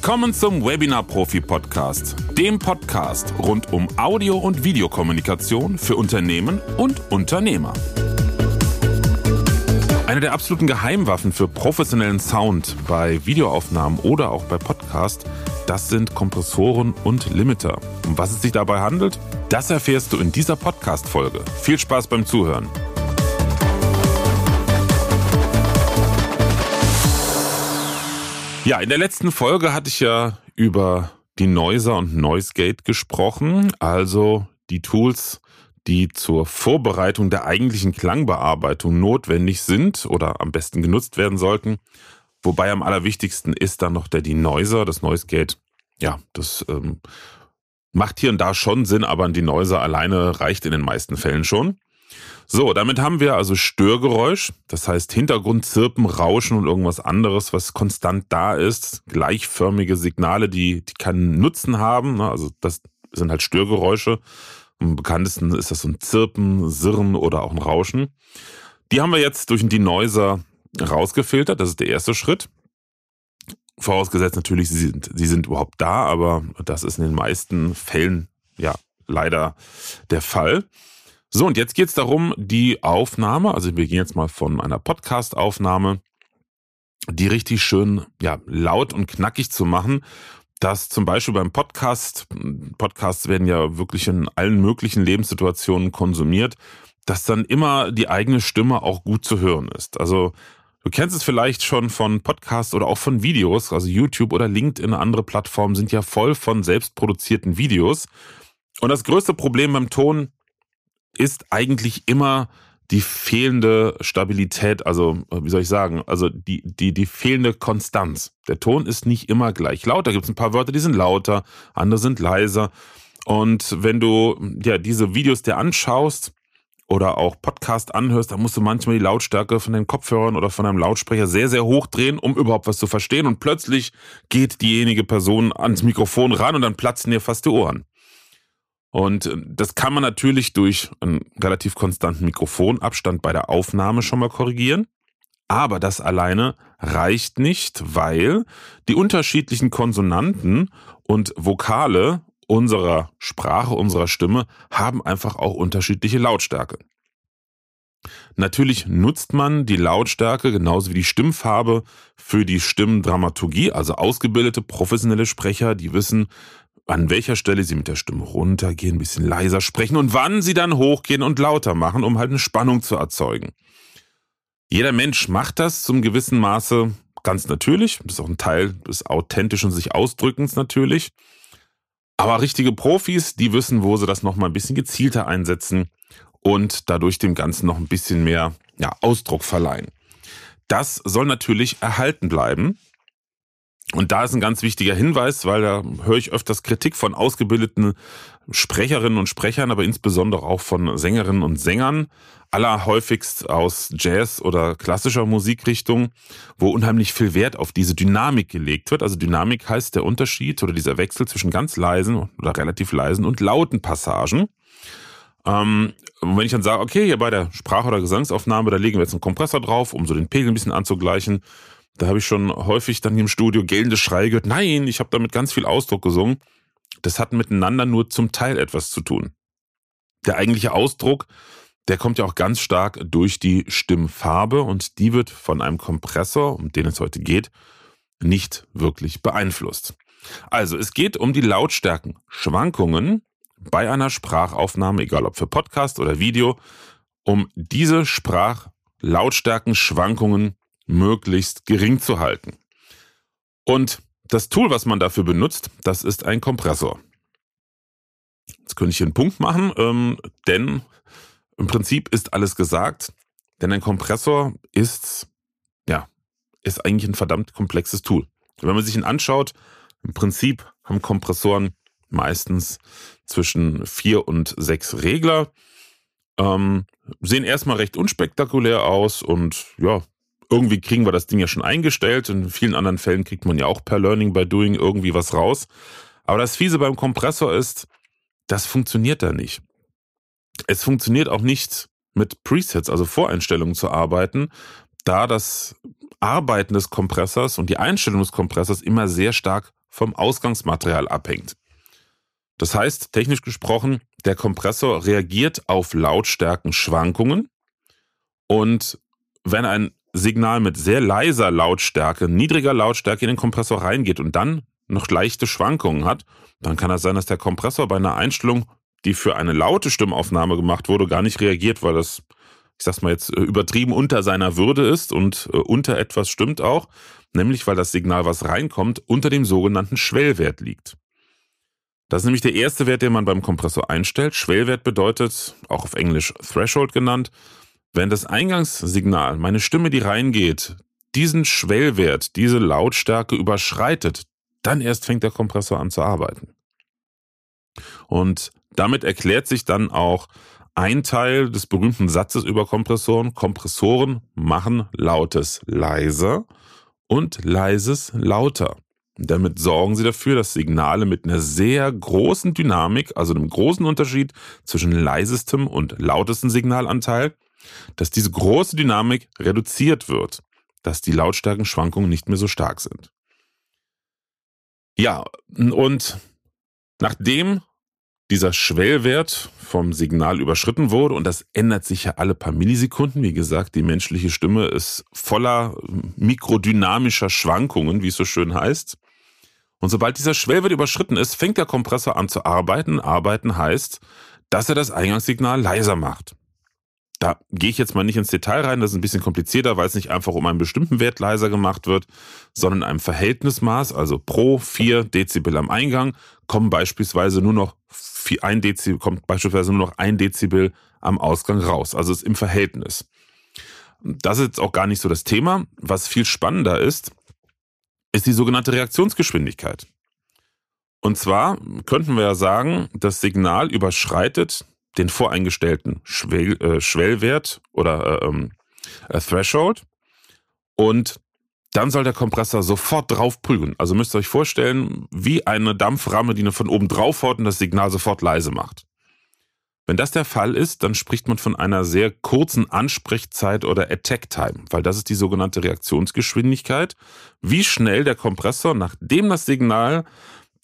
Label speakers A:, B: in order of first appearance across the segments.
A: Willkommen zum Webinar Profi Podcast, dem Podcast rund um Audio- und Videokommunikation für Unternehmen und Unternehmer. Eine der absoluten Geheimwaffen für professionellen Sound bei Videoaufnahmen oder auch bei Podcast, das sind Kompressoren und Limiter. Um was es sich dabei handelt, das erfährst du in dieser Podcast-Folge. Viel Spaß beim Zuhören. Ja, in der letzten Folge hatte ich ja über die Noiser und NoiseGate gesprochen, also die Tools, die zur Vorbereitung der eigentlichen Klangbearbeitung notwendig sind oder am besten genutzt werden sollten. Wobei am allerwichtigsten ist dann noch der Denoiser, das NoiseGate. Ja, das ähm, macht hier und da schon Sinn, aber ein Denoiser alleine reicht in den meisten Fällen schon. So, damit haben wir also Störgeräusch, das heißt Hintergrund, Zirpen, Rauschen und irgendwas anderes, was konstant da ist. Gleichförmige Signale, die, die keinen Nutzen haben. Ne? Also das sind halt Störgeräusche. Am bekanntesten ist das so ein Zirpen, Sirren oder auch ein Rauschen. Die haben wir jetzt durch den Denoiser rausgefiltert. Das ist der erste Schritt. Vorausgesetzt natürlich, sie sind, sie sind überhaupt da, aber das ist in den meisten Fällen ja leider der Fall. So, und jetzt geht es darum, die Aufnahme, also wir gehen jetzt mal von einer Podcast-Aufnahme, die richtig schön ja, laut und knackig zu machen, dass zum Beispiel beim Podcast, Podcasts werden ja wirklich in allen möglichen Lebenssituationen konsumiert, dass dann immer die eigene Stimme auch gut zu hören ist. Also du kennst es vielleicht schon von Podcasts oder auch von Videos, also YouTube oder LinkedIn, andere Plattformen sind ja voll von selbstproduzierten Videos. Und das größte Problem beim Ton ist eigentlich immer die fehlende Stabilität, also wie soll ich sagen, also die, die, die fehlende Konstanz. Der Ton ist nicht immer gleich laut. Da gibt es ein paar Wörter, die sind lauter, andere sind leiser. Und wenn du ja diese Videos dir anschaust oder auch Podcast anhörst, dann musst du manchmal die Lautstärke von den Kopfhörern oder von einem Lautsprecher sehr, sehr hoch drehen, um überhaupt was zu verstehen. Und plötzlich geht diejenige Person ans Mikrofon ran und dann platzen dir fast die Ohren. Und äh, das kann man natürlich durch einen relativ konstanten Mikrofonabstand bei der Aufnahme schon mal korrigieren. Aber das alleine reicht nicht, weil die unterschiedlichen Konsonanten und Vokale unserer Sprache, unserer Stimme haben einfach auch unterschiedliche Lautstärke. Natürlich nutzt man die Lautstärke genauso wie die Stimmfarbe für die Stimmdramaturgie, also ausgebildete professionelle Sprecher, die wissen, an welcher Stelle sie mit der Stimme runtergehen, ein bisschen leiser sprechen und wann sie dann hochgehen und lauter machen, um halt eine Spannung zu erzeugen. Jeder Mensch macht das zum gewissen Maße ganz natürlich. Das ist auch ein Teil des authentischen sich Ausdrückens natürlich. Aber richtige Profis, die wissen, wo sie das nochmal ein bisschen gezielter einsetzen und dadurch dem Ganzen noch ein bisschen mehr ja, Ausdruck verleihen. Das soll natürlich erhalten bleiben. Und da ist ein ganz wichtiger Hinweis, weil da höre ich öfters Kritik von ausgebildeten Sprecherinnen und Sprechern, aber insbesondere auch von Sängerinnen und Sängern, allerhäufigst aus Jazz oder klassischer Musikrichtung, wo unheimlich viel Wert auf diese Dynamik gelegt wird. Also Dynamik heißt der Unterschied oder dieser Wechsel zwischen ganz leisen oder relativ leisen und lauten Passagen. Ähm, wenn ich dann sage, okay, hier bei der Sprach- oder Gesangsaufnahme, da legen wir jetzt einen Kompressor drauf, um so den Pegel ein bisschen anzugleichen, da habe ich schon häufig dann im Studio gellende Schreie gehört. Nein, ich habe damit ganz viel Ausdruck gesungen. Das hat miteinander nur zum Teil etwas zu tun. Der eigentliche Ausdruck, der kommt ja auch ganz stark durch die Stimmfarbe und die wird von einem Kompressor, um den es heute geht, nicht wirklich beeinflusst. Also es geht um die Lautstärkenschwankungen bei einer Sprachaufnahme, egal ob für Podcast oder Video, um diese Sprachlautstärkenschwankungen möglichst gering zu halten. Und das Tool, was man dafür benutzt, das ist ein Kompressor. Jetzt könnte ich hier einen Punkt machen, ähm, denn im Prinzip ist alles gesagt, denn ein Kompressor ist, ja, ist eigentlich ein verdammt komplexes Tool. Wenn man sich ihn anschaut, im Prinzip haben Kompressoren meistens zwischen vier und sechs Regler, ähm, sehen erstmal recht unspektakulär aus und ja, irgendwie kriegen wir das Ding ja schon eingestellt. In vielen anderen Fällen kriegt man ja auch per Learning by Doing irgendwie was raus. Aber das Fiese beim Kompressor ist, das funktioniert da nicht. Es funktioniert auch nicht mit Presets, also Voreinstellungen zu arbeiten, da das Arbeiten des Kompressors und die Einstellung des Kompressors immer sehr stark vom Ausgangsmaterial abhängt. Das heißt, technisch gesprochen, der Kompressor reagiert auf Lautstärkenschwankungen und wenn ein Signal mit sehr leiser Lautstärke, niedriger Lautstärke in den Kompressor reingeht und dann noch leichte Schwankungen hat, dann kann es sein, dass der Kompressor bei einer Einstellung, die für eine laute Stimmaufnahme gemacht wurde, gar nicht reagiert, weil das, ich sag's mal jetzt, äh, übertrieben unter seiner Würde ist und äh, unter etwas stimmt auch, nämlich weil das Signal, was reinkommt, unter dem sogenannten Schwellwert liegt. Das ist nämlich der erste Wert, den man beim Kompressor einstellt. Schwellwert bedeutet, auch auf Englisch Threshold genannt, wenn das Eingangssignal, meine Stimme, die reingeht, diesen Schwellwert, diese Lautstärke überschreitet, dann erst fängt der Kompressor an zu arbeiten. Und damit erklärt sich dann auch ein Teil des berühmten Satzes über Kompressoren. Kompressoren machen Lautes leiser und Leises lauter. Damit sorgen sie dafür, dass Signale mit einer sehr großen Dynamik, also einem großen Unterschied zwischen leisestem und lautestem Signalanteil, dass diese große Dynamik reduziert wird, dass die Lautstärkenschwankungen nicht mehr so stark sind. Ja, und nachdem dieser Schwellwert vom Signal überschritten wurde und das ändert sich ja alle paar Millisekunden. Wie gesagt, die menschliche Stimme ist voller mikrodynamischer Schwankungen, wie es so schön heißt. Und sobald dieser Schwellwert überschritten ist, fängt der Kompressor an zu arbeiten. Arbeiten heißt, dass er das Eingangssignal leiser macht. Da gehe ich jetzt mal nicht ins Detail rein, das ist ein bisschen komplizierter, weil es nicht einfach um einen bestimmten Wert leiser gemacht wird, sondern einem Verhältnismaß, also pro 4 Dezibel am Eingang kommen beispielsweise nur noch 1 Dezibel, kommt beispielsweise nur noch 1 Dezibel am Ausgang raus, also ist im Verhältnis. Das ist jetzt auch gar nicht so das Thema. Was viel spannender ist, ist die sogenannte Reaktionsgeschwindigkeit. Und zwar könnten wir ja sagen, das Signal überschreitet den voreingestellten Schwell, äh, Schwellwert oder äh, ähm, äh, Threshold und dann soll der Kompressor sofort drauf prügeln. Also müsst ihr euch vorstellen, wie eine Dampframme, die von oben drauf haut und das Signal sofort leise macht. Wenn das der Fall ist, dann spricht man von einer sehr kurzen Ansprechzeit oder Attack Time, weil das ist die sogenannte Reaktionsgeschwindigkeit, wie schnell der Kompressor, nachdem das Signal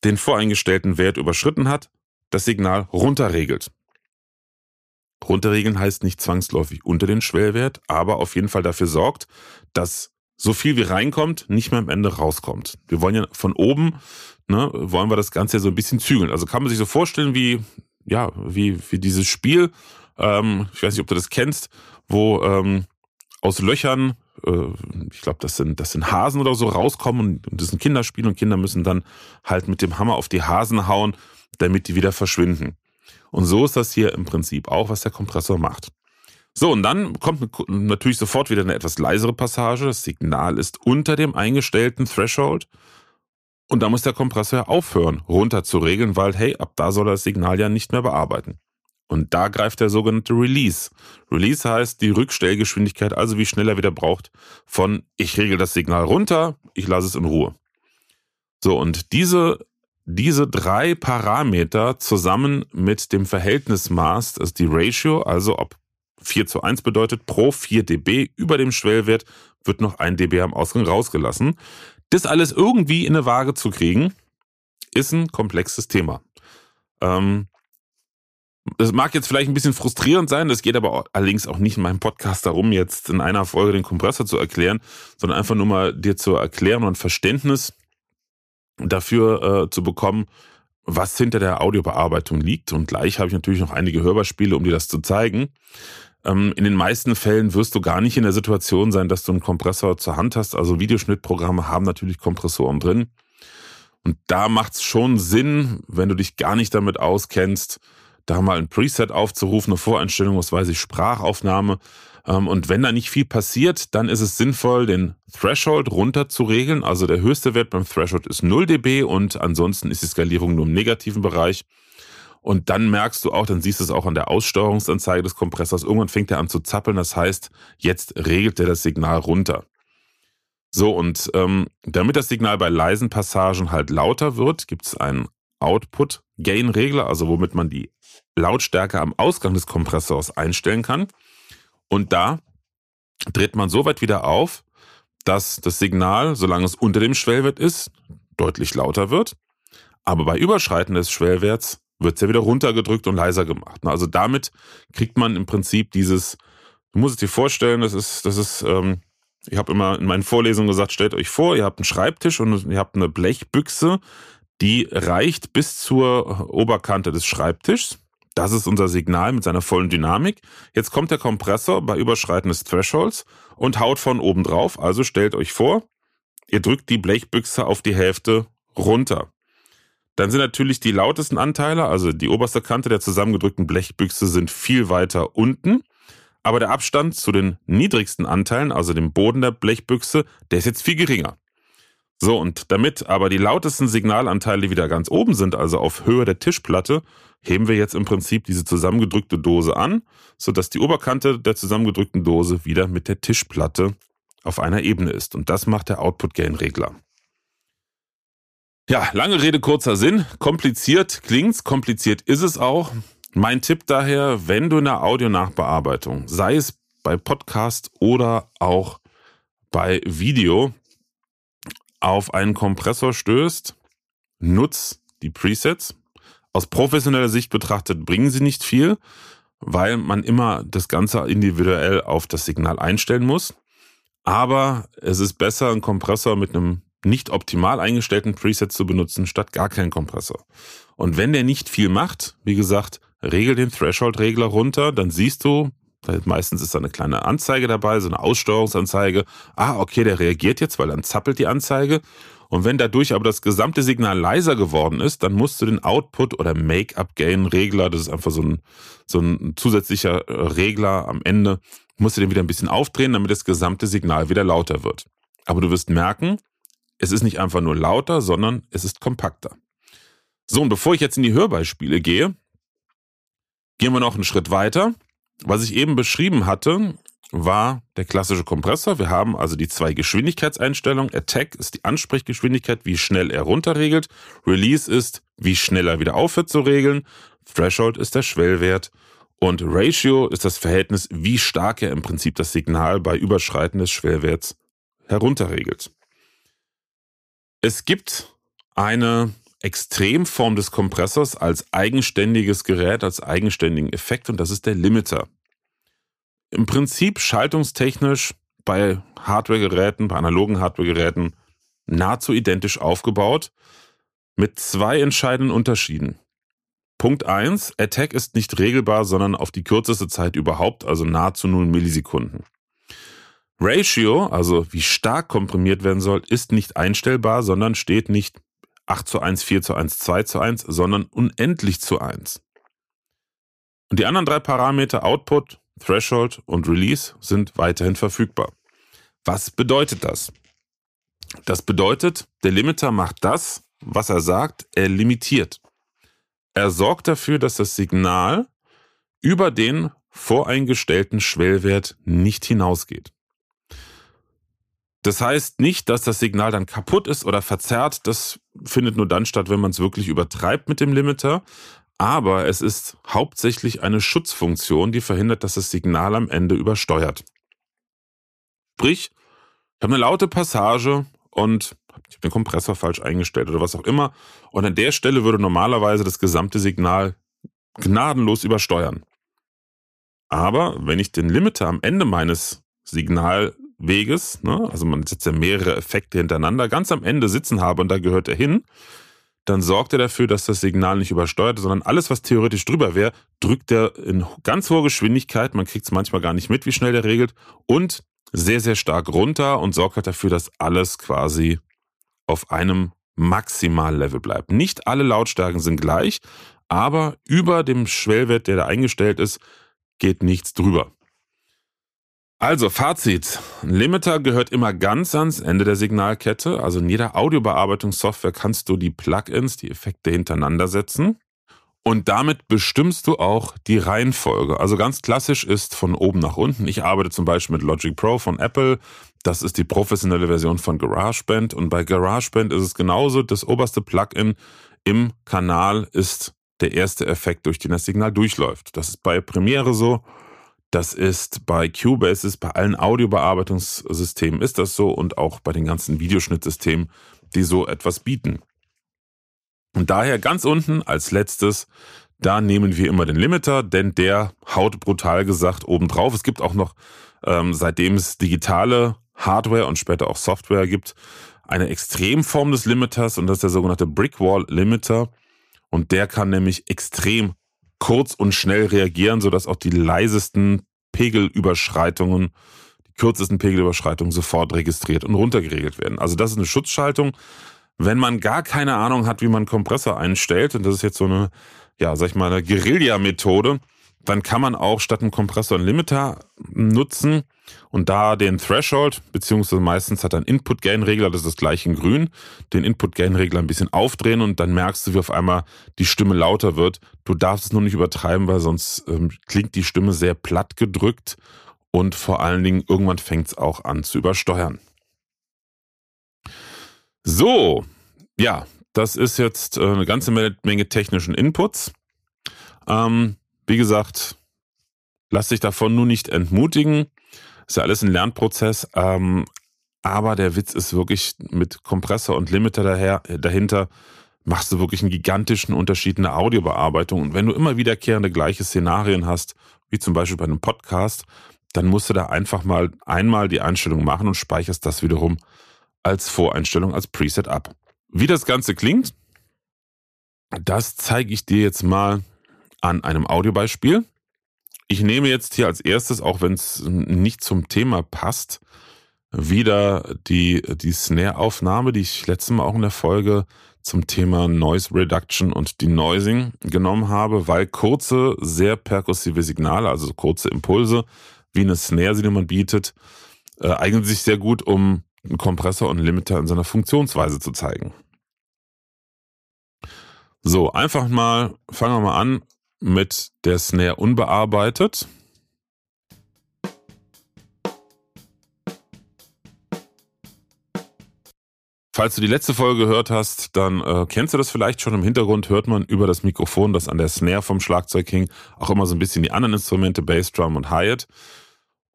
A: den voreingestellten Wert überschritten hat, das Signal runterregelt. Runterregeln heißt nicht zwangsläufig unter den Schwellwert, aber auf jeden Fall dafür sorgt, dass so viel wie reinkommt, nicht mehr am Ende rauskommt. Wir wollen ja von oben, ne, wollen wir das Ganze ja so ein bisschen zügeln. Also kann man sich so vorstellen wie, ja, wie, wie dieses Spiel, ähm, ich weiß nicht, ob du das kennst, wo ähm, aus Löchern, äh, ich glaube, das sind, das sind Hasen oder so rauskommen und das ist ein Kinderspiel und Kinder müssen dann halt mit dem Hammer auf die Hasen hauen, damit die wieder verschwinden. Und so ist das hier im Prinzip auch, was der Kompressor macht. So, und dann kommt natürlich sofort wieder eine etwas leisere Passage. Das Signal ist unter dem eingestellten Threshold. Und da muss der Kompressor aufhören, runter zu regeln, weil, hey, ab da soll er das Signal ja nicht mehr bearbeiten. Und da greift der sogenannte Release. Release heißt die Rückstellgeschwindigkeit, also wie schnell er wieder braucht, von ich regel das Signal runter, ich lasse es in Ruhe. So, und diese diese drei Parameter zusammen mit dem Verhältnismaß, das ist die Ratio, also ob 4 zu 1 bedeutet, pro 4 dB über dem Schwellwert wird noch ein dB am Ausgang rausgelassen. Das alles irgendwie in eine Waage zu kriegen, ist ein komplexes Thema. Ähm, das mag jetzt vielleicht ein bisschen frustrierend sein, das geht aber allerdings auch nicht in meinem Podcast darum, jetzt in einer Folge den Kompressor zu erklären, sondern einfach nur mal dir zu erklären und Verständnis dafür äh, zu bekommen, was hinter der Audiobearbeitung liegt. Und gleich habe ich natürlich noch einige Hörbeispiele, um dir das zu zeigen. Ähm, in den meisten Fällen wirst du gar nicht in der Situation sein, dass du einen Kompressor zur Hand hast. Also Videoschnittprogramme haben natürlich Kompressoren drin. Und da macht es schon Sinn, wenn du dich gar nicht damit auskennst, da mal ein Preset aufzurufen, eine Voreinstellung, was weiß ich, Sprachaufnahme und wenn da nicht viel passiert, dann ist es sinnvoll, den Threshold runter zu regeln. Also der höchste Wert beim Threshold ist 0 dB und ansonsten ist die Skalierung nur im negativen Bereich. Und dann merkst du auch, dann siehst du es auch an der Aussteuerungsanzeige des Kompressors, irgendwann fängt er an zu zappeln. Das heißt, jetzt regelt er das Signal runter. So, und ähm, damit das Signal bei leisen Passagen halt lauter wird, gibt es einen Output-Gain-Regler, also womit man die Lautstärke am Ausgang des Kompressors einstellen kann. Und da dreht man so weit wieder auf, dass das Signal, solange es unter dem Schwellwert ist, deutlich lauter wird. Aber bei Überschreiten des Schwellwerts wird es ja wieder runtergedrückt und leiser gemacht. Also damit kriegt man im Prinzip dieses, du musst es dir vorstellen, das ist, das ist, ähm, ich habe immer in meinen Vorlesungen gesagt, stellt euch vor, ihr habt einen Schreibtisch und ihr habt eine Blechbüchse, die reicht bis zur Oberkante des Schreibtischs. Das ist unser Signal mit seiner vollen Dynamik. Jetzt kommt der Kompressor bei Überschreiten des Thresholds und haut von oben drauf. Also stellt euch vor, ihr drückt die Blechbüchse auf die Hälfte runter. Dann sind natürlich die lautesten Anteile, also die oberste Kante der zusammengedrückten Blechbüchse sind viel weiter unten. Aber der Abstand zu den niedrigsten Anteilen, also dem Boden der Blechbüchse, der ist jetzt viel geringer. So, und damit aber die lautesten Signalanteile wieder ganz oben sind, also auf Höhe der Tischplatte, heben wir jetzt im Prinzip diese zusammengedrückte Dose an, sodass die Oberkante der zusammengedrückten Dose wieder mit der Tischplatte auf einer Ebene ist. Und das macht der Output-Gain-Regler. Ja, lange Rede, kurzer Sinn. Kompliziert klingt's, kompliziert ist es auch. Mein Tipp daher, wenn du in der Audionachbearbeitung, sei es bei Podcast oder auch bei Video, auf einen Kompressor stößt, nutz die Presets. Aus professioneller Sicht betrachtet bringen sie nicht viel, weil man immer das Ganze individuell auf das Signal einstellen muss. Aber es ist besser, einen Kompressor mit einem nicht optimal eingestellten Preset zu benutzen, statt gar keinen Kompressor. Und wenn der nicht viel macht, wie gesagt, regel den Threshold-Regler runter, dann siehst du, meistens ist da eine kleine Anzeige dabei, so eine Aussteuerungsanzeige. Ah, okay, der reagiert jetzt, weil dann zappelt die Anzeige. Und wenn dadurch aber das gesamte Signal leiser geworden ist, dann musst du den Output oder Make-up-Gain-Regler, das ist einfach so ein, so ein zusätzlicher äh, Regler am Ende, musst du den wieder ein bisschen aufdrehen, damit das gesamte Signal wieder lauter wird. Aber du wirst merken, es ist nicht einfach nur lauter, sondern es ist kompakter. So, und bevor ich jetzt in die Hörbeispiele gehe, gehen wir noch einen Schritt weiter. Was ich eben beschrieben hatte, war der klassische Kompressor. Wir haben also die zwei Geschwindigkeitseinstellungen. Attack ist die Ansprechgeschwindigkeit, wie schnell er runterregelt. Release ist, wie schnell er wieder aufhört zu regeln. Threshold ist der Schwellwert. Und Ratio ist das Verhältnis, wie stark er im Prinzip das Signal bei Überschreiten des Schwellwerts herunterregelt. Es gibt eine Extremform des Kompressors als eigenständiges Gerät, als eigenständigen Effekt und das ist der Limiter. Im Prinzip schaltungstechnisch bei Hardwaregeräten, bei analogen Hardwaregeräten nahezu identisch aufgebaut mit zwei entscheidenden Unterschieden. Punkt eins: Attack ist nicht regelbar, sondern auf die kürzeste Zeit überhaupt, also nahezu 0 Millisekunden. Ratio, also wie stark komprimiert werden soll, ist nicht einstellbar, sondern steht nicht 8 zu 1, 4 zu 1, 2 zu 1, sondern unendlich zu 1. Und die anderen drei Parameter Output, Threshold und Release sind weiterhin verfügbar. Was bedeutet das? Das bedeutet, der Limiter macht das, was er sagt, er limitiert. Er sorgt dafür, dass das Signal über den voreingestellten Schwellwert nicht hinausgeht. Das heißt nicht, dass das Signal dann kaputt ist oder verzerrt. Das findet nur dann statt, wenn man es wirklich übertreibt mit dem Limiter. Aber es ist hauptsächlich eine Schutzfunktion, die verhindert, dass das Signal am Ende übersteuert. Sprich, ich habe eine laute Passage und ich habe den Kompressor falsch eingestellt oder was auch immer. Und an der Stelle würde normalerweise das gesamte Signal gnadenlos übersteuern. Aber wenn ich den Limiter am Ende meines Signal Weges, ne? also man setzt ja mehrere Effekte hintereinander, ganz am Ende sitzen habe und da gehört er hin, dann sorgt er dafür, dass das Signal nicht übersteuert, sondern alles, was theoretisch drüber wäre, drückt er in ganz hoher Geschwindigkeit, man kriegt es manchmal gar nicht mit, wie schnell der regelt, und sehr, sehr stark runter und sorgt halt dafür, dass alles quasi auf einem Maximallevel bleibt. Nicht alle Lautstärken sind gleich, aber über dem Schwellwert, der da eingestellt ist, geht nichts drüber. Also Fazit. Ein Limiter gehört immer ganz ans Ende der Signalkette. Also in jeder Audiobearbeitungssoftware kannst du die Plugins, die Effekte hintereinander setzen. Und damit bestimmst du auch die Reihenfolge. Also ganz klassisch ist von oben nach unten. Ich arbeite zum Beispiel mit Logic Pro von Apple. Das ist die professionelle Version von GarageBand. Und bei GarageBand ist es genauso. Das oberste Plugin im Kanal ist der erste Effekt, durch den das Signal durchläuft. Das ist bei Premiere so. Das ist bei Cubase, bei allen Audiobearbeitungssystemen ist das so und auch bei den ganzen Videoschnittsystemen. die so etwas bieten. Und daher ganz unten als letztes, da nehmen wir immer den Limiter, denn der haut brutal gesagt obendrauf. Es gibt auch noch, ähm, seitdem es digitale Hardware und später auch Software gibt, eine Extremform des Limiters und das ist der sogenannte Brickwall Limiter. Und der kann nämlich extrem kurz und schnell reagieren, sodass auch die leisesten Pegelüberschreitungen, die kürzesten Pegelüberschreitungen sofort registriert und runtergeregelt werden. Also das ist eine Schutzschaltung. Wenn man gar keine Ahnung hat, wie man Kompressor einstellt, und das ist jetzt so eine, ja, sag ich mal, eine Guerilla-Methode, dann kann man auch statt einem Kompressor einen Limiter nutzen und da den Threshold, beziehungsweise meistens hat einen Input-Gain-Regler, das ist das gleiche in grün, den Input-Gain-Regler ein bisschen aufdrehen und dann merkst du, wie auf einmal die Stimme lauter wird. Du darfst es nur nicht übertreiben, weil sonst ähm, klingt die Stimme sehr platt gedrückt und vor allen Dingen irgendwann fängt es auch an zu übersteuern. So, ja, das ist jetzt äh, eine ganze Menge technischen Inputs. Ähm, wie gesagt, lass dich davon nur nicht entmutigen. Ist ja alles ein Lernprozess. Ähm, aber der Witz ist wirklich mit Kompressor und Limiter daher, dahinter machst du wirklich einen gigantischen Unterschied in der Audiobearbeitung. Und wenn du immer wiederkehrende gleiche Szenarien hast, wie zum Beispiel bei einem Podcast, dann musst du da einfach mal einmal die Einstellung machen und speicherst das wiederum als Voreinstellung, als Preset ab. Wie das Ganze klingt, das zeige ich dir jetzt mal an einem Audiobeispiel. Ich nehme jetzt hier als erstes, auch wenn es nicht zum Thema passt, wieder die, die Snare-Aufnahme, die ich letztes Mal auch in der Folge zum Thema Noise Reduction und Denoising genommen habe, weil kurze, sehr perkussive Signale, also kurze Impulse, wie eine Snare, die man bietet, äh, eignen sich sehr gut, um einen Kompressor und einen Limiter in seiner Funktionsweise zu zeigen. So, einfach mal, fangen wir mal an mit der Snare unbearbeitet. Falls du die letzte Folge gehört hast, dann äh, kennst du das vielleicht schon. Im Hintergrund hört man über das Mikrofon, das an der Snare vom Schlagzeug hing, auch immer so ein bisschen die anderen Instrumente, Bassdrum und Hi-Hat.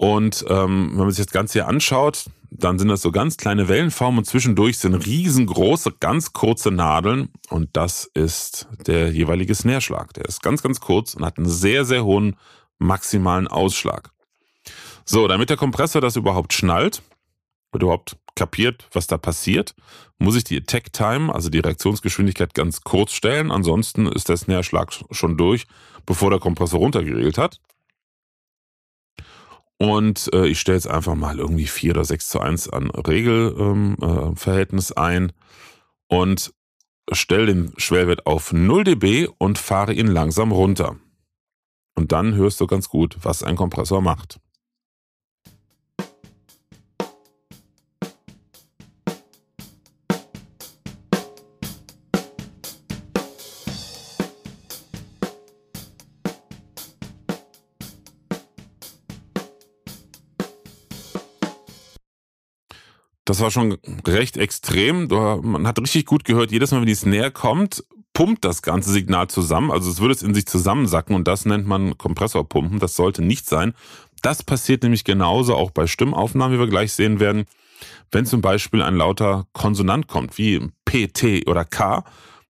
A: Und ähm, wenn man sich das Ganze hier anschaut, dann sind das so ganz kleine Wellenformen und zwischendurch sind riesengroße, ganz kurze Nadeln und das ist der jeweilige Snare-Schlag. Der ist ganz, ganz kurz und hat einen sehr, sehr hohen maximalen Ausschlag. So, damit der Kompressor das überhaupt schnallt und überhaupt kapiert, was da passiert, muss ich die Attack Time, also die Reaktionsgeschwindigkeit, ganz kurz stellen. Ansonsten ist der Snare-Schlag schon durch, bevor der Kompressor runtergeregelt hat. Und äh, ich stelle jetzt einfach mal irgendwie 4 oder 6 zu 1 an Regelverhältnis ähm, äh, ein und stelle den Schwellwert auf 0 dB und fahre ihn langsam runter. Und dann hörst du ganz gut, was ein Kompressor macht. Das war schon recht extrem. Man hat richtig gut gehört, jedes Mal, wenn die Snare kommt, pumpt das ganze Signal zusammen. Also es würde es in sich zusammensacken und das nennt man Kompressorpumpen. Das sollte nicht sein. Das passiert nämlich genauso auch bei Stimmaufnahmen, wie wir gleich sehen werden. Wenn zum Beispiel ein lauter Konsonant kommt, wie P, T oder K,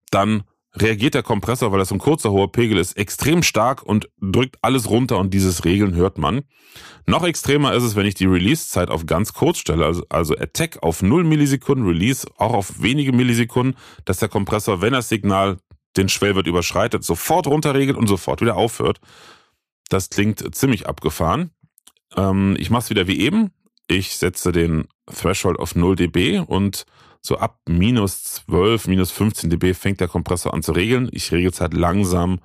A: dann reagiert der Kompressor, weil das ein kurzer hoher Pegel ist, extrem stark und drückt alles runter und dieses Regeln hört man. Noch extremer ist es, wenn ich die Release-Zeit auf ganz kurz stelle, also, also Attack auf 0 Millisekunden, Release auch auf wenige Millisekunden, dass der Kompressor, wenn das Signal den Schwellwert überschreitet, sofort runterregelt und sofort wieder aufhört. Das klingt ziemlich abgefahren. Ähm, ich mache es wieder wie eben. Ich setze den Threshold auf 0 dB und so ab minus 12, minus 15 dB fängt der Kompressor an zu regeln. Ich regel es halt langsam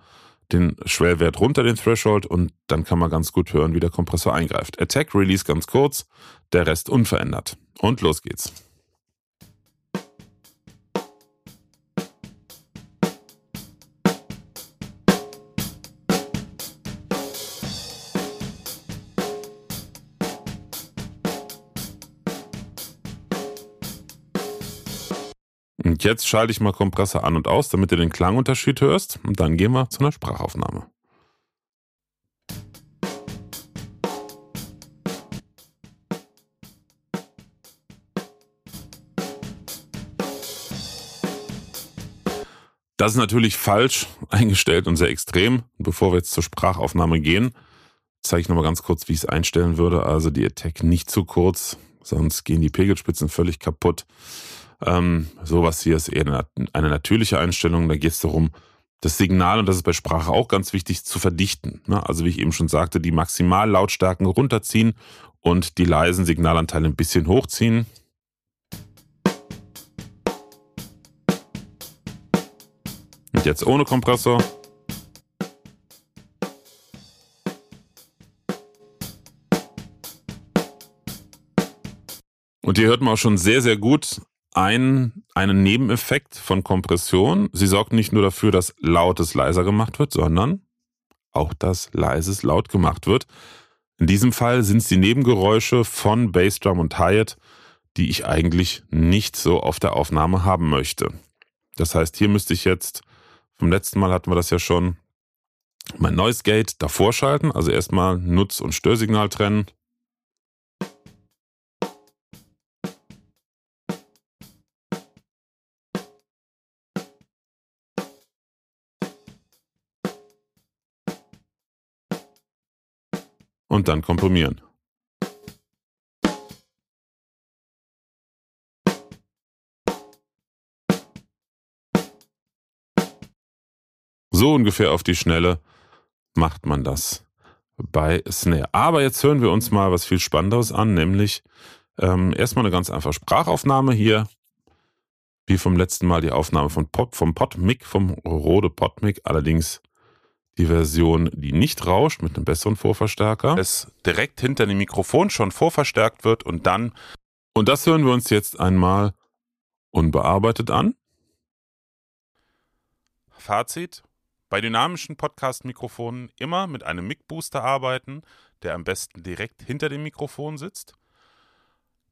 A: den Schwellwert runter, den Threshold, und dann kann man ganz gut hören, wie der Kompressor eingreift. Attack, Release ganz kurz, der Rest unverändert. Und los geht's. Jetzt schalte ich mal Kompressor an und aus, damit du den Klangunterschied hörst. Und dann gehen wir zu einer Sprachaufnahme. Das ist natürlich falsch eingestellt und sehr extrem. Bevor wir jetzt zur Sprachaufnahme gehen, zeige ich nochmal ganz kurz, wie ich es einstellen würde. Also die Attack nicht zu kurz, sonst gehen die Pegelspitzen völlig kaputt. Ähm, sowas hier ist eher eine, natürliche Einstellung. Da geht es darum, das Signal, und das ist bei Sprache auch ganz wichtig, zu verdichten. Ne? Also wie ich eben schon sagte, die Maximallautstärken runterziehen und die leisen Signalanteile ein bisschen hochziehen. Und jetzt ohne Kompressor. Und hier hört man auch schon sehr, sehr gut ein, einen Nebeneffekt von Kompression. Sie sorgt nicht nur dafür, dass Lautes leiser gemacht wird, sondern auch, dass Leises laut gemacht wird. In diesem Fall sind es die Nebengeräusche von Bassdrum und Hi-Hat, die ich eigentlich nicht so auf der Aufnahme haben möchte. Das heißt, hier müsste ich jetzt, vom letzten Mal hatten wir das ja schon, mein Noise Gate davor schalten, also erstmal Nutz- und Störsignal trennen, und dann komprimieren. So ungefähr auf die Schnelle macht man das bei Snare. Aber jetzt hören wir uns mal was viel Spannenderes an, nämlich ähm, erstmal eine ganz einfache Sprachaufnahme hier, wie vom letzten Mal die Aufnahme von Pop, vom Podmic, vom Rode Podmic, allerdings die Version, die nicht rauscht, mit einem besseren Vorverstärker. Es direkt hinter dem Mikrofon schon vorverstärkt wird und dann. Und das hören wir uns jetzt einmal unbearbeitet an. Fazit. Bei dynamischen Podcast-Mikrofonen immer mit einem Mic-Booster arbeiten, der am besten direkt hinter dem Mikrofon sitzt.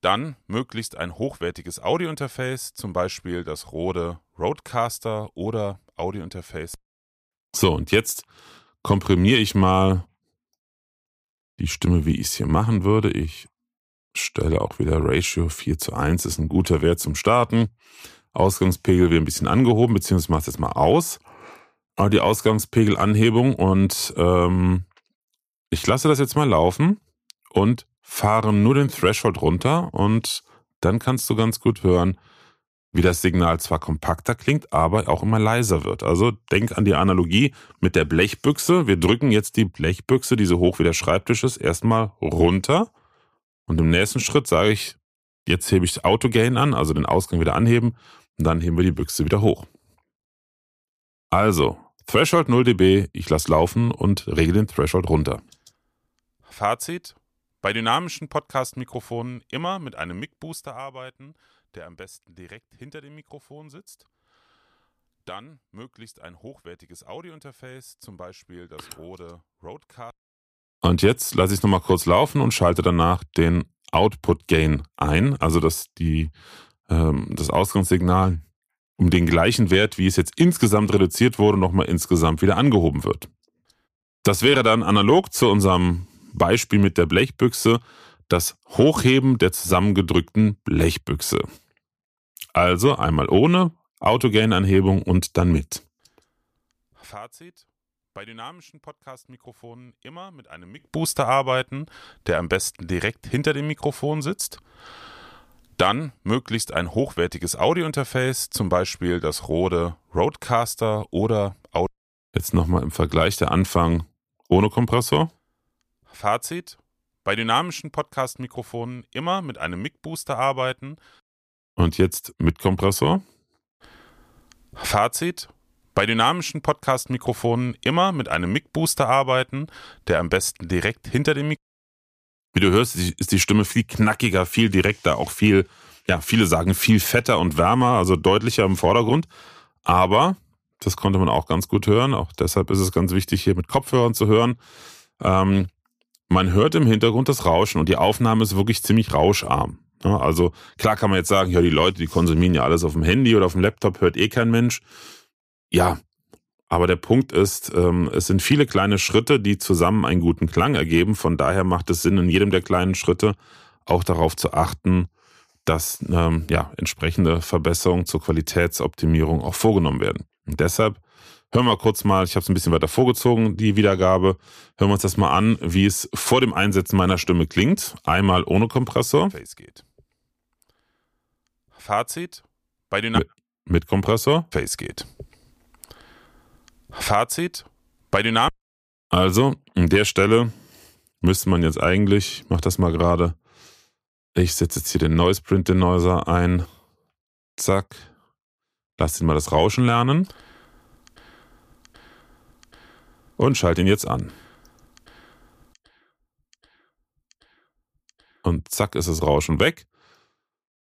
A: Dann möglichst ein hochwertiges Audiointerface, zum Beispiel das Rode Roadcaster oder Audiointerface so, und jetzt komprimiere ich mal die Stimme, wie ich es hier machen würde. Ich stelle auch wieder Ratio 4 zu 1, ist ein guter Wert zum Starten. Ausgangspegel wird ein bisschen angehoben, beziehungsweise mache es jetzt mal aus. Die Ausgangspegelanhebung und ähm, ich lasse das jetzt mal laufen und fahre nur den Threshold runter und dann kannst du ganz gut hören, wie das Signal zwar kompakter klingt, aber auch immer leiser wird. Also denk an die Analogie mit der Blechbüchse. Wir drücken jetzt die Blechbüchse, die so hoch wie der Schreibtisch ist, erstmal runter. Und im nächsten Schritt sage ich, jetzt hebe ich Autogain an, also den Ausgang wieder anheben und dann heben wir die Büchse wieder hoch. Also, Threshold 0 dB, ich lasse laufen und regle den Threshold runter. Fazit: Bei dynamischen Podcast-Mikrofonen immer mit einem Mic-Booster arbeiten der am besten direkt hinter dem Mikrofon sitzt. Dann möglichst ein hochwertiges Audiointerface, zum Beispiel das Rode Roadcast. Und jetzt lasse ich es nochmal kurz laufen und schalte danach den Output Gain ein, also dass die, ähm, das Ausgangssignal um den gleichen Wert, wie es jetzt insgesamt reduziert wurde, nochmal insgesamt wieder angehoben wird. Das wäre dann analog zu unserem Beispiel mit der Blechbüchse das Hochheben der zusammengedrückten Blechbüchse. Also einmal ohne Autogain-Anhebung und dann mit. Fazit. Bei dynamischen Podcast-Mikrofonen immer mit einem Mic-Booster arbeiten, der am besten direkt hinter dem Mikrofon sitzt. Dann möglichst ein hochwertiges Audiointerface, zum Beispiel das Rode Roadcaster oder Audio. Jetzt nochmal im Vergleich der Anfang ohne Kompressor. Fazit. Bei dynamischen Podcast-Mikrofonen immer mit einem Mic-Booster arbeiten, und jetzt mit Kompressor. Fazit. Bei dynamischen Podcast-Mikrofonen immer mit einem Mic-Booster arbeiten, der am besten direkt hinter dem Mikrofon. Wie du hörst, ist die Stimme viel knackiger, viel direkter, auch viel, ja, viele sagen viel fetter und wärmer, also deutlicher im Vordergrund. Aber, das konnte man auch ganz gut hören, auch deshalb ist es ganz wichtig, hier mit Kopfhörern zu hören. Ähm, man hört im Hintergrund das Rauschen und die Aufnahme ist wirklich ziemlich rauscharm. Also klar kann man jetzt sagen, ja, die Leute, die konsumieren ja alles auf dem Handy oder auf dem Laptop, hört eh kein Mensch. Ja, aber der Punkt ist, ähm, es sind viele kleine Schritte, die zusammen einen guten Klang ergeben. Von daher macht es Sinn, in jedem der kleinen Schritte auch darauf zu achten, dass ähm, ja, entsprechende Verbesserungen zur Qualitätsoptimierung auch vorgenommen werden. Und deshalb hören wir kurz mal, ich habe es ein bisschen weiter vorgezogen, die Wiedergabe. Hören wir uns das mal an, wie es vor dem Einsetzen meiner Stimme klingt. Einmal ohne Kompressor.
B: Face geht. Fazit bei den
A: Mit, mit Kompressor.
B: Face geht. Fazit bei Dynamik.
A: Also, an der Stelle müsste man jetzt eigentlich, ich mach das mal gerade, ich setze jetzt hier den Noise Print Denoiser ein. Zack. Lass ihn mal das Rauschen lernen. Und schalte ihn jetzt an. Und zack ist das Rauschen weg.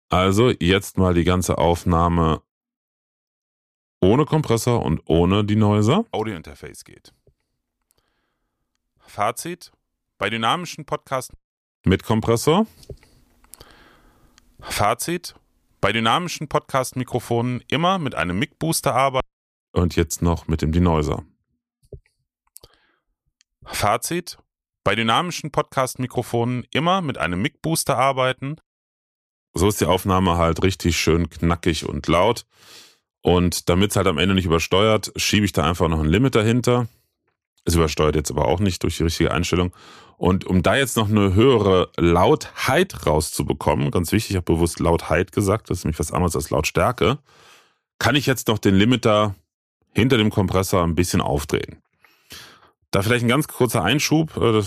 A: Also jetzt mal die ganze Aufnahme ohne Kompressor und ohne Denoiser.
B: Audio-Interface geht. Fazit bei dynamischen Podcasts.
A: Mit Kompressor.
B: Fazit bei dynamischen Podcast-Mikrofonen immer mit einem Mic-Booster arbeiten.
A: Und jetzt noch mit dem Denoiser.
B: Fazit bei dynamischen Podcast-Mikrofonen immer mit einem Mic-Booster arbeiten.
A: So ist die Aufnahme halt richtig schön knackig und laut. Und damit es halt am Ende nicht übersteuert, schiebe ich da einfach noch ein Limit dahinter. Es übersteuert jetzt aber auch nicht durch die richtige Einstellung. Und um da jetzt noch eine höhere Lautheit rauszubekommen, ganz wichtig, ich habe bewusst Lautheit gesagt, das ist nämlich was anderes als Lautstärke, kann ich jetzt noch den Limiter hinter dem Kompressor ein bisschen aufdrehen. Da vielleicht ein ganz kurzer Einschub. Äh,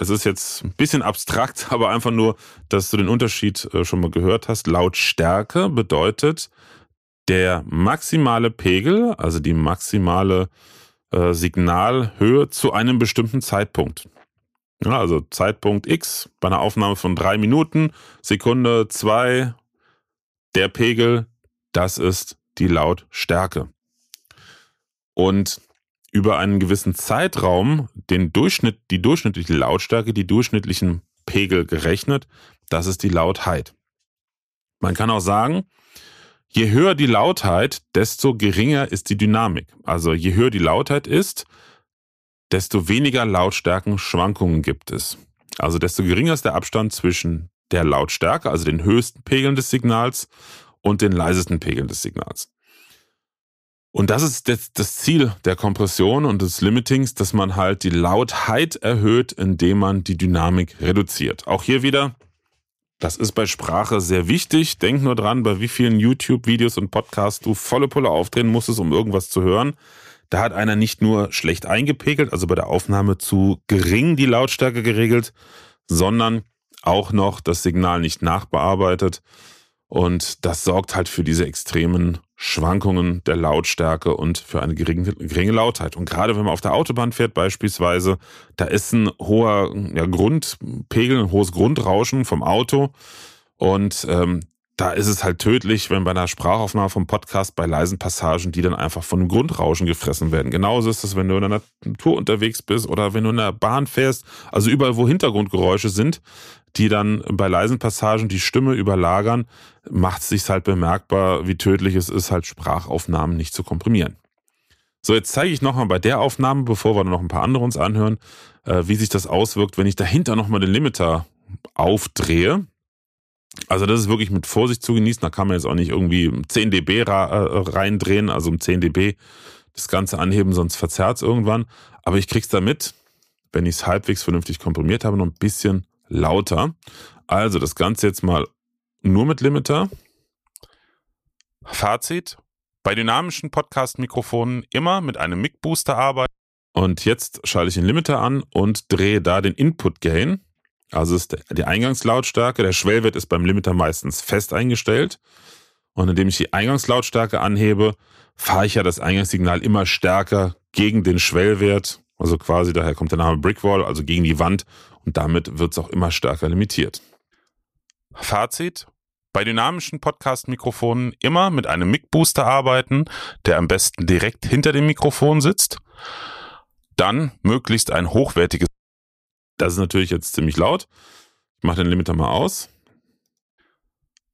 A: es ist jetzt ein bisschen abstrakt, aber einfach nur, dass du den Unterschied äh, schon mal gehört hast. Lautstärke bedeutet der maximale Pegel, also die maximale äh, Signalhöhe zu einem bestimmten Zeitpunkt. Ja, also Zeitpunkt X bei einer Aufnahme von drei Minuten, Sekunde zwei, der Pegel, das ist die Lautstärke. Und über einen gewissen Zeitraum den Durchschnitt, die durchschnittliche Lautstärke, die durchschnittlichen Pegel gerechnet, das ist die Lautheit. Man kann auch sagen, je höher die Lautheit, desto geringer ist die Dynamik. Also je höher die Lautheit ist, desto weniger Lautstärkenschwankungen gibt es. Also desto geringer ist der Abstand zwischen der Lautstärke, also den höchsten Pegeln des Signals und den leisesten Pegeln des Signals. Und das ist das, das, Ziel der Kompression und des Limitings, dass man halt die Lautheit erhöht, indem man die Dynamik reduziert. Auch hier wieder, das ist bei Sprache sehr wichtig. Denk nur dran, bei wie vielen YouTube-Videos und Podcasts du volle Pulle aufdrehen musstest, um irgendwas zu hören. Da hat einer nicht nur schlecht eingepegelt, also bei der Aufnahme zu gering die Lautstärke geregelt, sondern auch noch das Signal nicht nachbearbeitet. Und das sorgt halt für diese extremen Schwankungen der Lautstärke und für eine geringe, geringe Lautheit. Und gerade wenn man auf der Autobahn fährt beispielsweise, da ist ein hoher ja, Grundpegel, ein hohes Grundrauschen vom Auto. Und ähm, da ist es halt tödlich, wenn bei einer Sprachaufnahme vom Podcast bei leisen Passagen, die dann einfach von einem Grundrauschen gefressen werden. Genauso ist es, wenn du in einer Tour unterwegs bist oder wenn du in der Bahn fährst, also überall, wo Hintergrundgeräusche sind, die dann bei leisen Passagen die Stimme überlagern, macht es sich halt bemerkbar, wie tödlich es ist, halt Sprachaufnahmen nicht zu komprimieren. So, jetzt zeige ich nochmal bei der Aufnahme, bevor wir noch ein paar andere uns anhören, äh, wie sich das auswirkt, wenn ich dahinter nochmal den Limiter aufdrehe. Also das ist wirklich mit Vorsicht zu genießen. Da kann man jetzt auch nicht irgendwie 10 dB äh, reindrehen, also um 10 dB das Ganze anheben, sonst verzerrt es irgendwann. Aber ich krieg's damit, wenn ich es halbwegs vernünftig komprimiert habe, noch ein bisschen lauter. Also das Ganze jetzt mal nur mit Limiter.
B: Fazit. Bei dynamischen Podcast-Mikrofonen immer mit einem Mic-Booster arbeiten.
A: Und jetzt schalte ich den Limiter an und drehe da den Input-Gain also ist die Eingangslautstärke, der Schwellwert ist beim Limiter meistens fest eingestellt. Und indem ich die Eingangslautstärke anhebe, fahre ich ja das Eingangssignal immer stärker gegen den Schwellwert. Also quasi daher kommt der Name Brickwall, also gegen die Wand. Und damit wird es auch immer stärker limitiert.
B: Fazit. Bei dynamischen Podcast-Mikrofonen immer mit einem Mic-Booster arbeiten, der am besten direkt hinter dem Mikrofon sitzt. Dann möglichst ein hochwertiges
A: das ist natürlich jetzt ziemlich laut. Ich mache den Limiter mal aus.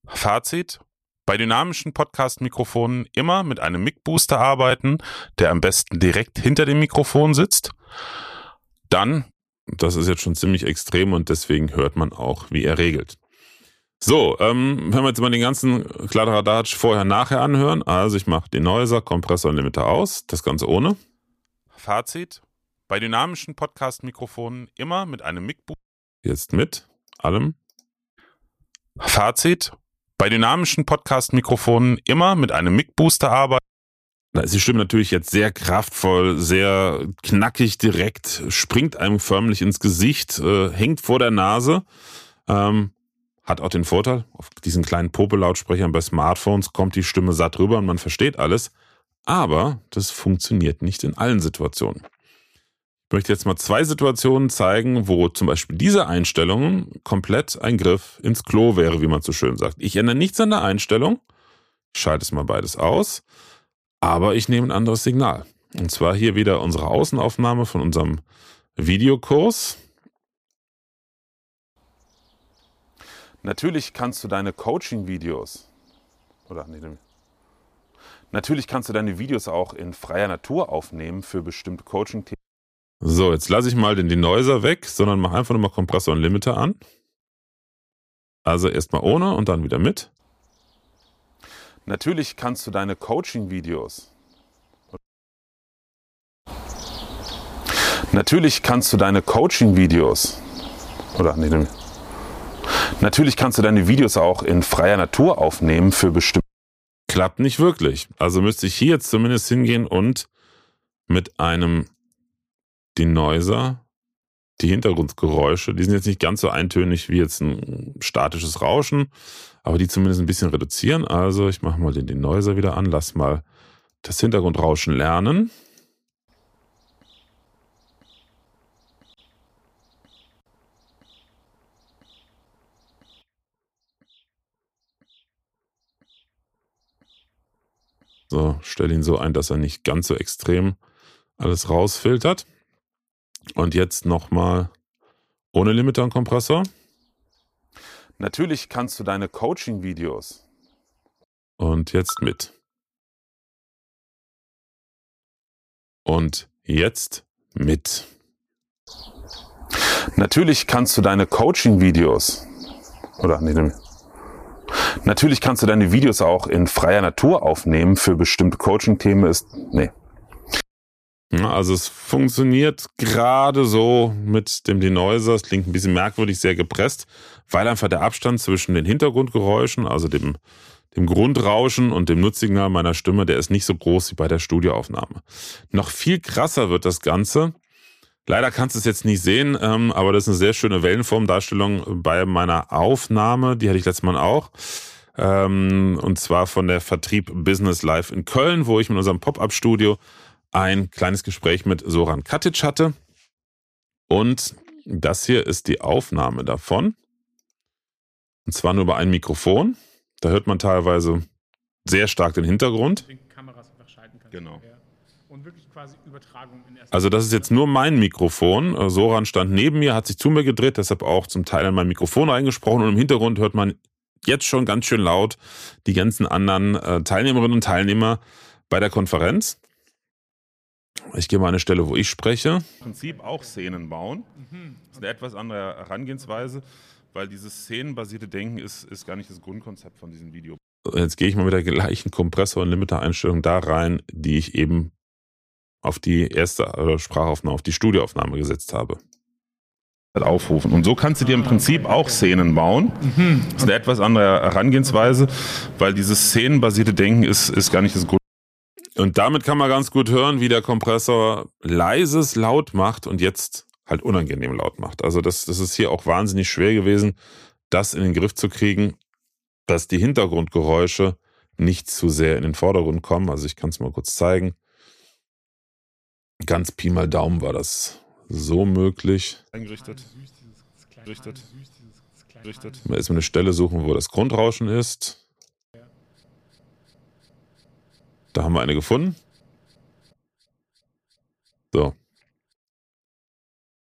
B: Fazit. Bei dynamischen Podcast-Mikrofonen immer mit einem Mic-Booster arbeiten, der am besten direkt hinter dem Mikrofon sitzt. Dann,
A: das ist jetzt schon ziemlich extrem und deswegen hört man auch, wie er regelt. So, ähm, wenn wir jetzt mal den ganzen Kladderadatsch vorher, nachher anhören. Also ich mache den Neuser, Kompressor und Limiter aus, das Ganze ohne.
B: Fazit, bei dynamischen Podcast-Mikrofonen immer mit einem mic
A: Jetzt mit allem.
B: Fazit, bei dynamischen Podcast-Mikrofonen immer mit einem Mic-Booster arbeiten.
A: Da ist die Stimme natürlich jetzt sehr kraftvoll, sehr knackig direkt, springt einem förmlich ins Gesicht, äh, hängt vor der Nase. Ähm, hat auch den Vorteil, auf diesen kleinen Popelautsprechern bei Smartphones kommt die Stimme satt rüber und man versteht alles. Aber das funktioniert nicht in allen Situationen. Ich möchte jetzt mal zwei Situationen zeigen, wo zum Beispiel diese Einstellung komplett ein Griff ins Klo wäre, wie man so schön sagt. Ich ändere nichts an der Einstellung, schalte es mal beides aus, aber ich nehme ein anderes Signal. Und zwar hier wieder unsere Außenaufnahme von unserem Videokurs.
B: Natürlich kannst du deine Coaching-Videos oder nee, natürlich kannst du deine Videos auch in freier Natur aufnehmen für bestimmte Coaching-Themen.
A: So, jetzt lasse ich mal den Denoiser weg, sondern mache einfach nur mal Kompressor und Limiter an. Also erstmal ohne und dann wieder mit.
B: Natürlich kannst du deine Coaching-Videos Natürlich kannst du deine Coaching-Videos oder nee, Natürlich kannst du deine Videos auch in freier Natur aufnehmen für bestimmte.
A: Klappt nicht wirklich. Also müsste ich hier jetzt zumindest hingehen und mit einem Denoiser die Hintergrundgeräusche, die sind jetzt nicht ganz so eintönig wie jetzt ein statisches Rauschen, aber die zumindest ein bisschen reduzieren. Also ich mache mal den Denoiser wieder an, lass mal das Hintergrundrauschen lernen. So, stell ihn so ein, dass er nicht ganz so extrem alles rausfiltert. Und jetzt nochmal ohne Limiter und Kompressor.
B: Natürlich kannst du deine Coaching-Videos.
A: Und jetzt mit. Und jetzt mit.
B: Natürlich kannst du deine Coaching-Videos. Oder nee, Natürlich kannst du deine Videos auch in freier Natur aufnehmen für bestimmte Coaching-Themen. Ist, nee.
A: Also es funktioniert gerade so mit dem Denoiser. Es klingt ein bisschen merkwürdig, sehr gepresst, weil einfach der Abstand zwischen den Hintergrundgeräuschen, also dem, dem Grundrauschen und dem Nutzsignal meiner Stimme, der ist nicht so groß wie bei der Studioaufnahme. Noch viel krasser wird das Ganze. Leider kannst du es jetzt nicht sehen, ähm, aber das ist eine sehr schöne Wellenformdarstellung bei meiner Aufnahme. Die hatte ich letztes Mal auch. Ähm, und zwar von der Vertrieb Business Live in Köln, wo ich mit unserem Pop-Up-Studio ein kleines Gespräch mit Soran Katic hatte. Und das hier ist die Aufnahme davon. Und zwar nur über ein Mikrofon. Da hört man teilweise sehr stark den Hintergrund. Genau. Und wirklich quasi Übertragung in Also das ist jetzt nur mein Mikrofon. Soran stand neben mir, hat sich zu mir gedreht, deshalb auch zum Teil in mein Mikrofon reingesprochen und im Hintergrund hört man jetzt schon ganz schön laut die ganzen anderen äh, Teilnehmerinnen und Teilnehmer bei der Konferenz. Ich gehe mal an eine Stelle, wo ich spreche.
B: Im Prinzip auch Szenen bauen. Das ist eine etwas andere Herangehensweise, weil dieses szenenbasierte Denken ist, ist gar nicht das Grundkonzept von diesem Video.
A: Jetzt gehe ich mal mit der gleichen Kompressor- und Limiter-Einstellung da rein, die ich eben auf die erste äh, Sprachaufnahme, auf die Studioaufnahme gesetzt habe
B: aufrufen. Und so kannst du dir im Prinzip auch Szenen bauen. Das ist eine etwas andere Herangehensweise, weil dieses szenenbasierte Denken ist, ist gar nicht das Grund.
A: Und damit kann man ganz gut hören, wie der Kompressor leises laut macht und jetzt halt unangenehm laut macht. Also das, das ist hier auch wahnsinnig schwer gewesen, das in den Griff zu kriegen, dass die Hintergrundgeräusche nicht zu sehr in den Vordergrund kommen. Also ich kann es mal kurz zeigen. Ganz Pi mal Daumen war das so möglich.
B: Eingerichtet. Richtet.
A: Richtet. Mal erstmal eine Stelle suchen, wo das Grundrauschen ist. Da haben wir eine gefunden. So.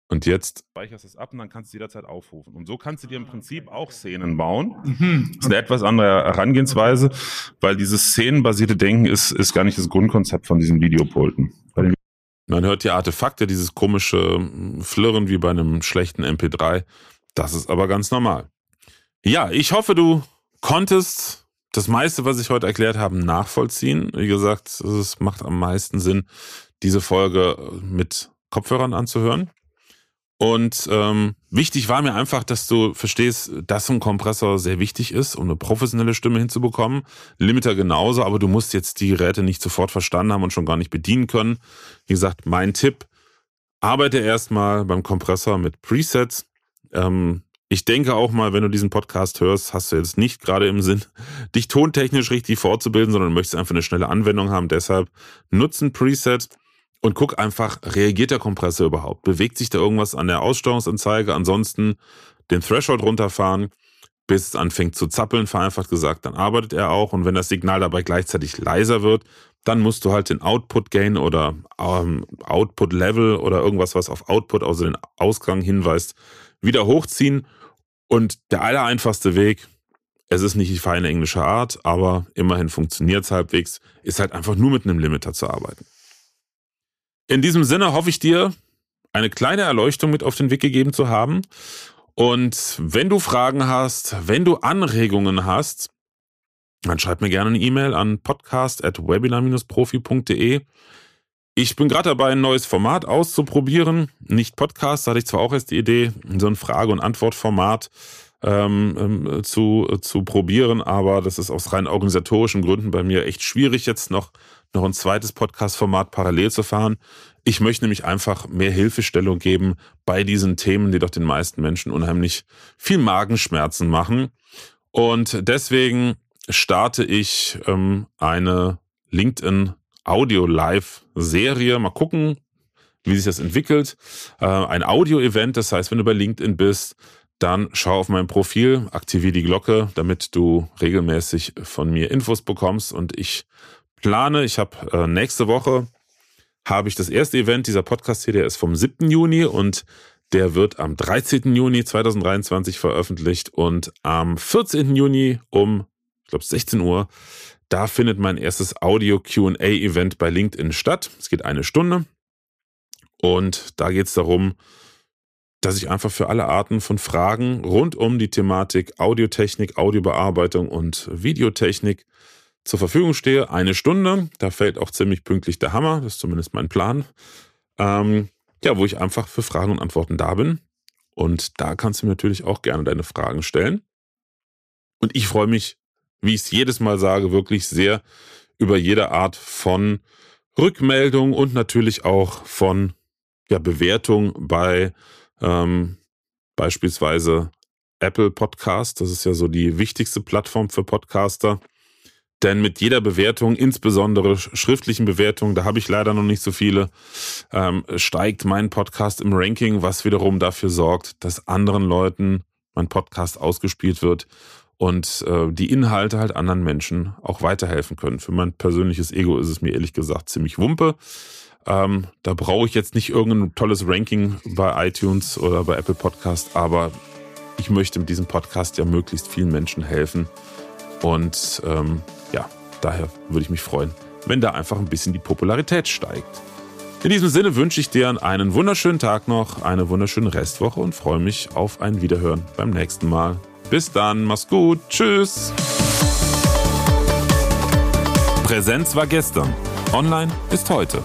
A: Und jetzt
B: speicherst es ab und dann kannst du jederzeit aufrufen. Und so kannst du dir im Prinzip auch Szenen bauen. Mhm. Das ist eine etwas andere Herangehensweise, weil dieses szenenbasierte Denken ist, ist gar nicht das Grundkonzept von diesen Videopulten.
A: Man hört die Artefakte, dieses komische Flirren wie bei einem schlechten MP3. Das ist aber ganz normal. Ja, ich hoffe, du konntest das meiste, was ich heute erklärt habe, nachvollziehen. Wie gesagt, es macht am meisten Sinn, diese Folge mit Kopfhörern anzuhören. Und ähm, wichtig war mir einfach, dass du verstehst, dass ein Kompressor sehr wichtig ist, um eine professionelle Stimme hinzubekommen. Limiter genauso, aber du musst jetzt die Geräte nicht sofort verstanden haben und schon gar nicht bedienen können. Wie gesagt, mein Tipp, arbeite erstmal beim Kompressor mit Presets. Ähm, ich denke auch mal, wenn du diesen Podcast hörst, hast du jetzt nicht gerade im Sinn, dich tontechnisch richtig fortzubilden, sondern möchtest einfach eine schnelle Anwendung haben. Deshalb nutzen Preset und guck einfach, reagiert der Kompressor überhaupt? Bewegt sich da irgendwas an der Aussteuerungsanzeige? Ansonsten den Threshold runterfahren, bis es anfängt zu zappeln, vereinfacht gesagt, dann arbeitet er auch. Und wenn das Signal dabei gleichzeitig leiser wird, dann musst du halt den Output Gain oder ähm, Output Level oder irgendwas, was auf Output, also den Ausgang hinweist, wieder hochziehen. Und der allereinfachste Weg, es ist nicht die feine englische Art, aber immerhin funktioniert es halbwegs, ist halt einfach nur mit einem Limiter zu arbeiten. In diesem Sinne hoffe ich dir, eine kleine Erleuchtung mit auf den Weg gegeben zu haben. Und wenn du Fragen hast, wenn du Anregungen hast, dann schreib mir gerne eine E-Mail an podcast.webinar-profi.de. Ich bin gerade dabei, ein neues Format auszuprobieren. Nicht Podcast, da hatte ich zwar auch erst die Idee, so ein Frage- und Antwortformat ähm, ähm, zu, zu probieren, aber das ist aus rein organisatorischen Gründen bei mir echt schwierig, jetzt noch, noch ein zweites Podcast-Format parallel zu fahren. Ich möchte nämlich einfach mehr Hilfestellung geben bei diesen Themen, die doch den meisten Menschen unheimlich viel Magenschmerzen machen. Und deswegen starte ich ähm, eine LinkedIn Audio Live Serie. Mal gucken, wie sich das entwickelt. Äh, ein Audio-Event, das heißt, wenn du bei LinkedIn bist, dann schau auf mein Profil, aktiviere die Glocke, damit du regelmäßig von mir Infos bekommst. Und ich plane, ich habe äh, nächste Woche habe ich das erste Event dieser Podcast hier, der ist vom 7. Juni und der wird am 13. Juni 2023 veröffentlicht und am 14. Juni um, ich glaube, 16 Uhr, da findet mein erstes Audio QA-Event bei LinkedIn statt. Es geht eine Stunde und da geht es darum, dass ich einfach für alle Arten von Fragen rund um die Thematik Audiotechnik, Audiobearbeitung und Videotechnik zur Verfügung stehe. Eine Stunde, da fällt auch ziemlich pünktlich der Hammer, das ist zumindest mein Plan. Ähm, ja, wo ich einfach für Fragen und Antworten da bin. Und da kannst du mir natürlich auch gerne deine Fragen stellen. Und ich freue mich, wie ich es jedes Mal sage, wirklich sehr über jede Art von Rückmeldung und natürlich auch von ja, Bewertung bei ähm, beispielsweise Apple Podcast. Das ist ja so die wichtigste Plattform für Podcaster. Denn mit jeder Bewertung, insbesondere schriftlichen Bewertungen, da habe ich leider noch nicht so viele, ähm, steigt mein Podcast im Ranking, was wiederum dafür sorgt, dass anderen Leuten mein Podcast ausgespielt wird und äh, die Inhalte halt anderen Menschen auch weiterhelfen können. Für mein persönliches Ego ist es mir ehrlich gesagt ziemlich wumpe. Ähm, da brauche ich jetzt nicht irgendein tolles Ranking bei iTunes oder bei Apple Podcast, aber ich möchte mit diesem Podcast ja möglichst vielen Menschen helfen. Und ähm, ja, daher würde ich mich freuen, wenn da einfach ein bisschen die Popularität steigt. In diesem Sinne wünsche ich dir einen wunderschönen Tag noch, eine wunderschöne Restwoche und freue mich auf ein Wiederhören beim nächsten Mal. Bis dann, mach's gut, tschüss. Präsenz war gestern, online ist heute.